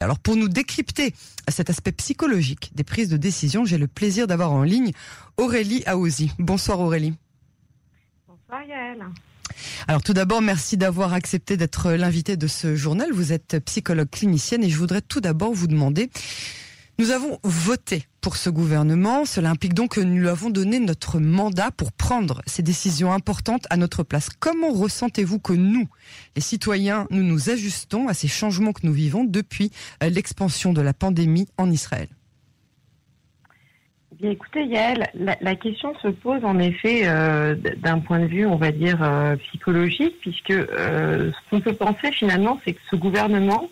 Alors pour nous décrypter cet aspect psychologique des prises de décision, j'ai le plaisir d'avoir en ligne Aurélie Aouzi. Bonsoir Aurélie. Bonsoir Yael. Alors tout d'abord, merci d'avoir accepté d'être l'invité de ce journal. Vous êtes psychologue clinicienne et je voudrais tout d'abord vous demander nous avons voté pour ce gouvernement. Cela implique donc que nous lui avons donné notre mandat pour prendre ces décisions importantes à notre place. Comment ressentez-vous que nous, les citoyens, nous nous ajustons à ces changements que nous vivons depuis euh, l'expansion de la pandémie en Israël? Écoutez, Yael, la, question se pose en effet euh, d'un point de vue, on va dire, euh, psychologique, puisque ce qu'on peut penser finalement, c'est que ce gouvernement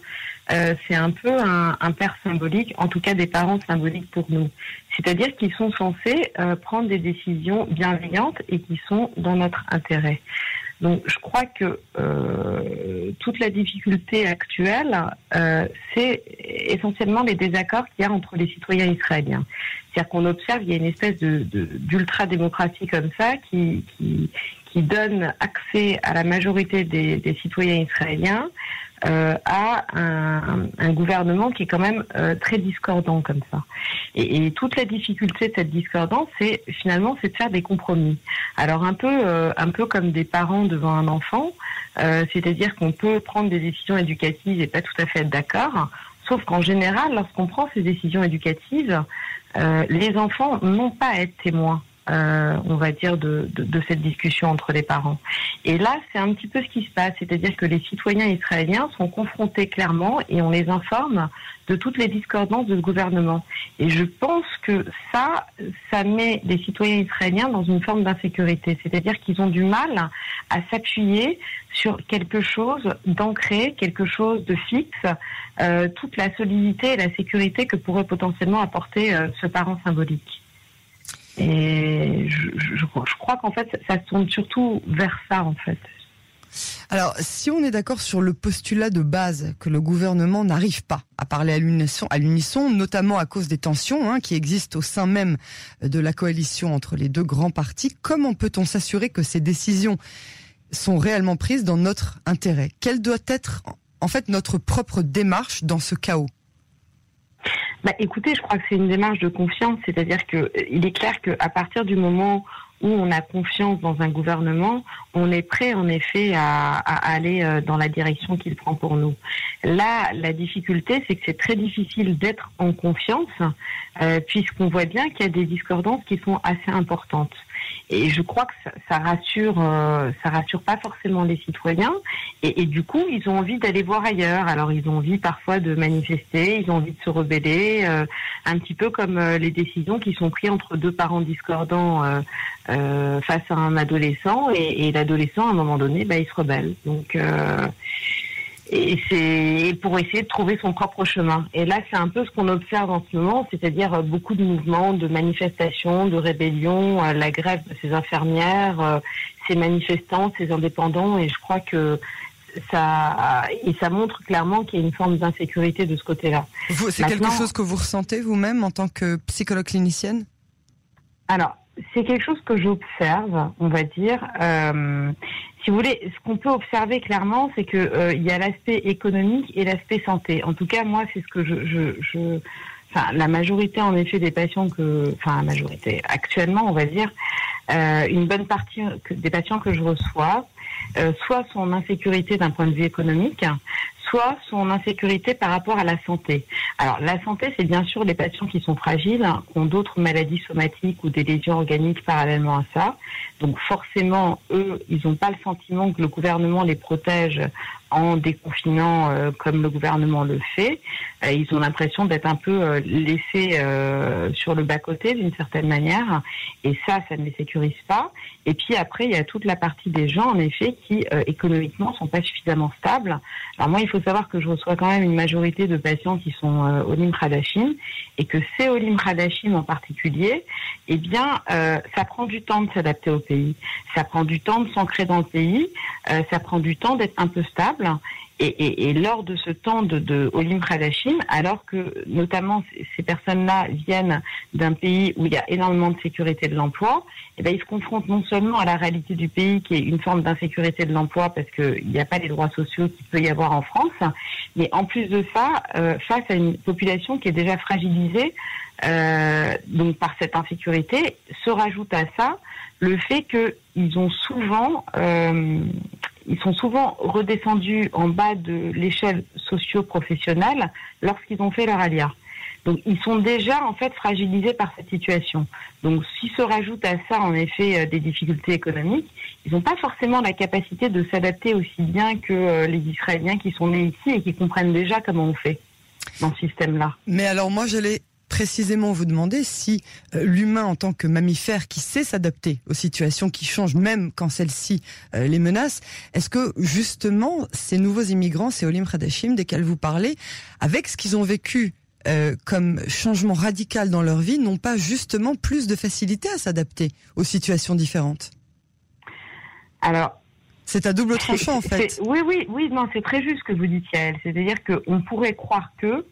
euh, c'est un peu un, un, père symbolique, en tout cas des parents symboliques pour nous. C'est-à-dire qu'ils sont censés euh, prendre des décisions bienveillantes et qui sont dans notre intérêt. Donc je crois que euh, toute la difficulté actuelle, euh, c'est essentiellement les désaccords qu'il y a entre les citoyens israéliens. C'est-à-dire qu'on observe, il y a une espèce d'ultra-démocratie comme ça qui, qui, qui, donne accès à la majorité des, des citoyens israéliens euh, à un, un, gouvernement qui est quand même euh, très discordant comme ça. Et, et, toute la difficulté de cette discordance, c'est finalement c'est de faire des compromis. Alors un peu euh, un peu comme des parents devant un enfant, euh, c'est-à-dire qu'on peut prendre des décisions éducatives et pas tout à fait être d'accord. Sauf qu'en général, lorsqu'on prend ces décisions éducatives, les enfants n'ont pas à être témoins euh, on va dire, de, de, cette discussion entre les parents. Et là, c'est un petit peu ce qui se passe, c'est-à-dire que les citoyens israéliens sont confrontés clairement et on les informe de toutes les discordances de ce gouvernement. Et je pense que ça, ça met les citoyens israéliens dans une forme d'insécurité, c'est-à-dire qu'ils ont du mal à s'appuyer sur quelque chose d'ancré, quelque chose de fixe, euh, toute la solidité et la sécurité que pourrait potentiellement apporter euh, ce parent symbolique. Et je, je, crois qu'en fait, ça tourne surtout vers ça, en fait. Alors, si on est d'accord sur le postulat de base que le gouvernement n'arrive pas à parler à l'unisson, à l'unisson, notamment à cause des tensions hein, qui existent au sein même de la coalition entre les deux grands partis, comment peut-on s'assurer que ces décisions sont réellement prises dans notre intérêt? Quelle doit être en fait notre propre démarche dans ce chaos? Bah, écoutez, je crois que c'est une démarche de confiance, c'est-à-dire que euh, il est clair qu'à partir du moment où on a confiance dans un gouvernement, on est prêt en effet à, aller euh, dans la direction qu'il prend pour nous. Là, la difficulté, c'est que c'est très difficile d'être en confiance, euh, puisqu'on voit bien qu'il y a des discordances qui sont assez importantes. Et je crois que ça, rassure, euh, ça rassure pas forcément les citoyens. Et, du coup, ils ont envie d'aller voir ailleurs. Alors, ils ont envie parfois de manifester, ils ont envie de se rebeller, euh, un petit peu comme euh, les décisions qui sont prises entre deux parents discordants euh, face à un adolescent. Et, et l'adolescent, à un moment donné, bah, il se rebelle. Donc et c'est pour essayer de trouver son propre chemin. Et là, c'est un peu ce qu'on observe en ce moment, c'est-à-dire euh, beaucoup de mouvements, de manifestations, de rébellions, euh, la grève de ces infirmières, euh, ces manifestants, ces indépendants, et je crois que ça et ça montre clairement qu'il y a une forme d'insécurité de ce côté-là. C'est quelque chose que vous ressentez vous-même en tant que psychologue clinicienne? Alors, c'est quelque chose que j'observe, on va dire. Euh, si vous voulez, ce qu'on peut observer clairement, c'est que euh, il y a l'aspect économique et l'aspect santé. En tout cas, moi, c'est ce que je, je, je, enfin, la majorité, en effet, des patients que, enfin, la majorité, actuellement, on va dire, euh, une bonne partie des patients que je reçois, soit sont en insécurité d'un point de vue économique, soit son insécurité par rapport à la santé. Alors la santé, c'est bien sûr les patients qui sont fragiles, qui ont d'autres maladies somatiques ou des lésions organiques parallèlement à ça. Donc forcément, eux, ils n'ont pas le sentiment que le gouvernement les protège en déconfinant euh, comme le gouvernement le fait. Euh, ils ont l'impression d'être un peu euh, laissés sur le bas-côté d'une certaine manière. Et ça, ça ne les sécurise pas. Et puis après, il y a toute la partie des gens, en effet, qui économiquement sont pas suffisamment stables. Alors moi, il faut savoir que je reçois quand même une majorité de patients qui sont Olim Kardashian et que ces Olim Kardashian en particulier, eh bien, ça prend du temps de s'adapter au pays. Ça prend du temps de s'ancrer dans le pays. ça prend du temps d'être un peu stable Et, lors de ce temps de, de Olim Kardashian, alors que notamment ces personnes-là viennent d'un pays où il y a énormément de sécurité de l'emploi, eh ben, ils se confrontent non seulement à la réalité du pays qui est une forme d'insécurité de l'emploi parce qu'il n'y a pas les droits sociaux qu'il peut y avoir en France, mais en plus de ça, euh, face à une population qui est déjà fragilisée euh, donc par cette insécurité, se rajoute à ça le fait qu'ils ont souvent euh, ils sont souvent redescendus en bas de l'échelle socio-professionnelle lorsqu'ils ont fait leur alia. Donc ils sont déjà en fait fragilisés par cette situation. Donc s'il se rajoute à ça en effet euh, des difficultés économiques, ils n'ont pas forcément la capacité de s'adapter aussi bien que euh, les Israéliens qui sont nés ici et qui comprennent déjà comment on fait dans ce système-là. Mais alors moi je l'ai précisément vous demander si euh, l'humain en tant que mammifère qui sait s'adapter aux situations qui changent même quand celles-ci euh, les menacent, est-ce que justement ces nouveaux immigrants, ces Olim Khadashim desquels vous parlez, avec ce qu'ils ont vécu euh, comme changement radical dans leur vie, n'ont pas justement plus de facilité à s'adapter aux situations différentes? Alors, c'est à double tranchant en fait. Oui, oui, oui, non, c'est très juste ce que vous dites, Yael. C'est-à-dire qu'on pourrait croire que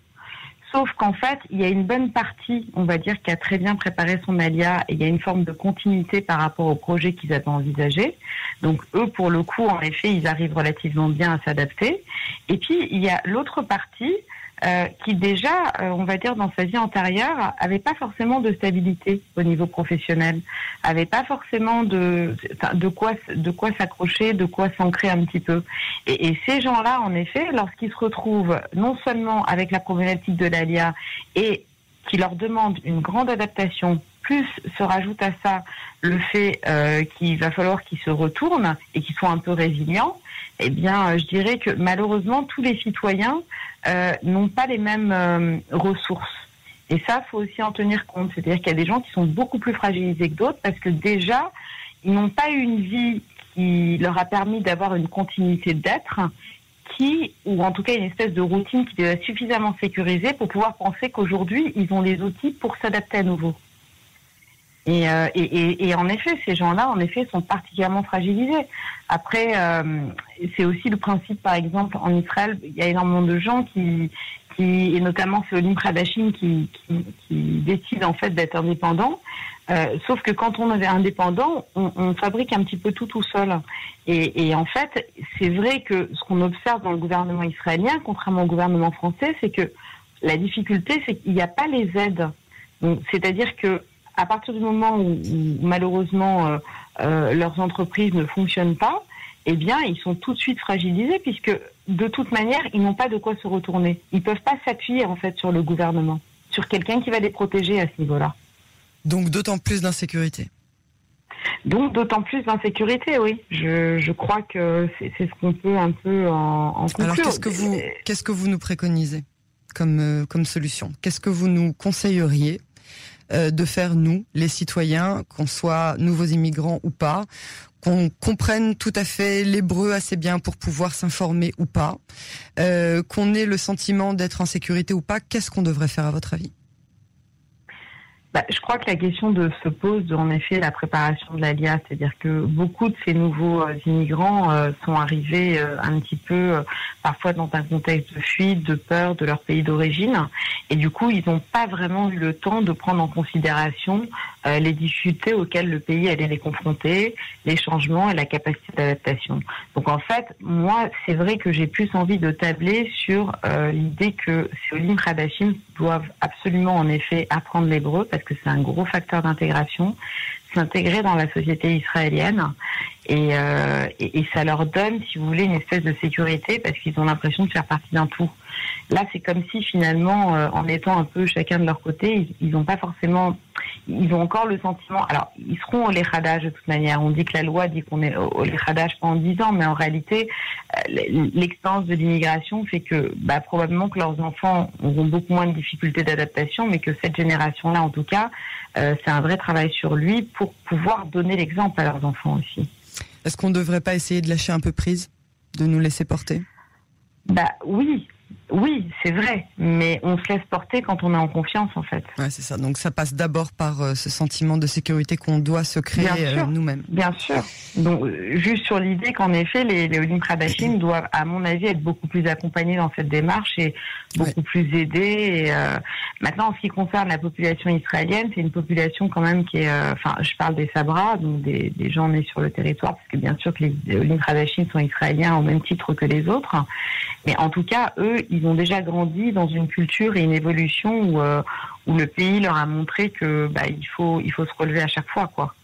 Sauf qu'en fait, il y a une bonne partie, on va dire, qui a très bien préparé son alia et il y a une forme de continuité par rapport au projet qu'ils avaient envisagé. Donc eux, pour le coup, en effet, ils arrivent relativement bien à s'adapter. Et puis, il y a l'autre partie euh, qui déjà, euh, on va dire dans sa vie antérieure, avait pas forcément de stabilité au niveau professionnel, avait pas forcément de de quoi de quoi s'accrocher, de quoi s'ancrer un petit peu. Et, et ces gens-là, en effet, lorsqu'ils se retrouvent non seulement avec la problématique de l'ALIA et qui leur demande une grande adaptation, plus se rajoute à ça le fait euh, qu'il va falloir qu'ils se retournent et qu'ils soient un peu résilients, eh bien, euh, je dirais que malheureusement, tous les citoyens euh, n'ont pas les mêmes ressources. Et ça, faut aussi en tenir compte. C'est-à-dire qu'il y a des gens qui sont beaucoup plus fragilisés que d'autres parce que déjà, ils n'ont pas eu une vie qui leur a permis d'avoir une continuité d'être, qui, ou en tout cas une espèce de routine qui est suffisamment sécurisée pour pouvoir penser qu'aujourd'hui, ils ont les outils pour s'adapter à nouveau. Et, euh, et, en effet, ces gens-là, en effet, sont particulièrement fragilisés. Après, euh, c'est aussi le principe, par exemple, en Israël, il y a énormément de gens qui, et notamment c'est Olim Kardashian qui, qui, décide en fait d'être indépendant. Euh, sauf que quand on est indépendant, on, fabrique un petit peu tout tout seul. Et en fait, c'est vrai que ce qu'on observe dans le gouvernement israélien, contrairement au gouvernement français, c'est que la difficulté, c'est qu'il n'y a pas les aides. C'est-à-dire que à partir du moment où, malheureusement euh, euh, leurs entreprises ne fonctionnent pas, eh bien, ils sont tout de suite fragilisés puisque de toute manière, ils n'ont pas de quoi se retourner. Ils peuvent pas s'appuyer en fait sur le gouvernement, sur quelqu'un qui va les protéger à ce niveau-là. Donc d'autant plus d'insécurité. Donc d'autant plus d'insécurité, oui. Je, je, crois que c'est ce qu'on peut un peu en, en conclure. Alors qu'est-ce que vous qu'est-ce que vous nous préconisez comme euh, comme solution? Qu'est-ce que vous nous conseilleriez euh, de faire nous, les citoyens, qu'on soit nouveaux immigrants ou pas, qu'on comprenne tout à fait l'hébreu assez bien pour pouvoir s'informer ou pas, euh, qu'on ait le sentiment d'être en sécurité ou pas, qu'est-ce qu'on devrait faire à votre avis? Bah, je crois que la question de, se pose en effet la préparation de l'ALIA, c'est-à-dire que beaucoup de ces nouveaux euh, immigrants euh, sont arrivés euh, un petit peu parfois dans un contexte de fuite, de peur de leur pays d'origine, et du coup ils n'ont pas vraiment eu le temps de prendre en considération les difficultés auxquelles le pays allait les confronter, les changements et la capacité d'adaptation. Donc en fait, moi c'est vrai que j'ai plus envie de tabler sur l'idée que ces Olim Kardashian doivent absolument en effet apprendre l'hébreu que c'est un gros facteur d'intégration, s'intégrer dans la société israélienne et, euh, et, ça leur donne, si vous voulez, une espèce de sécurité parce qu'ils ont l'impression de faire partie d'un tout. Là, c'est comme si finalement, euh, en étant un peu chacun de leur côté, ils n'ont pas forcément, ils ont encore le sentiment. Alors, ils seront au léchadage de toute manière. On dit que la loi dit qu'on est au léchadage pendant dix ans, mais en réalité, euh, l'expérience de l'immigration fait que bah, probablement que leurs enfants auront beaucoup moins de difficultés d'adaptation, mais que cette génération-là, en tout cas, euh, c'est un vrai travail sur lui pour pouvoir donner l'exemple à leurs enfants aussi. Est-ce qu'on ne devrait pas essayer de lâcher un peu prise, de nous laisser porter? Bah oui, oui, c'est vrai, mais on se laisse porter quand on est en confiance, en fait. Ouais, c'est ça. Donc ça passe d'abord par euh, ce sentiment de sécurité qu'on doit se créer euh, nous-mêmes. Bien sûr. Donc euh, juste sur l'idée qu'en effet, les, les Olim doivent, à mon avis, être beaucoup plus accompagnés dans cette démarche et beaucoup plus aidés. Et, maintenant, en ce qui concerne la population israélienne, c'est une population quand même qui est, enfin, je parle des Sabras, donc des, des, gens nés sur le territoire, parce que bien sûr que les Olim sont israéliens au même titre que les autres. Mais en tout cas, eux, ils ont déjà grandi dans une culture et une évolution où, euh, où le pays leur a montré que bah, il faut il faut se relever à chaque fois, quoi.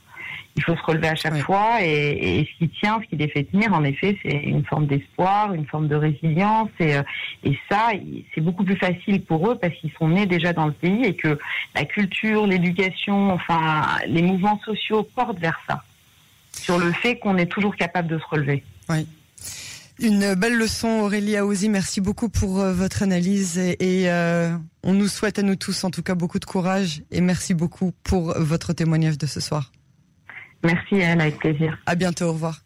Il faut se relever à chaque fois et, et, ce qui tient, ce qui les fait tenir, en effet, c'est une forme d'espoir, une forme de résilience et, euh, et ça, c'est beaucoup plus facile pour eux parce qu'ils sont nés déjà dans le pays et que la culture, l'éducation, enfin les mouvements sociaux portent vers ça, sur le fait qu'on est toujours capable de se relever. Oui. Une belle leçon, Aurélie Aouzi. Merci beaucoup pour euh, votre analyse et, euh, on nous souhaite à nous tous, en tout cas, beaucoup de courage et merci beaucoup pour votre témoignage de ce soir. Merci, Anne, avec plaisir. À bientôt, au revoir.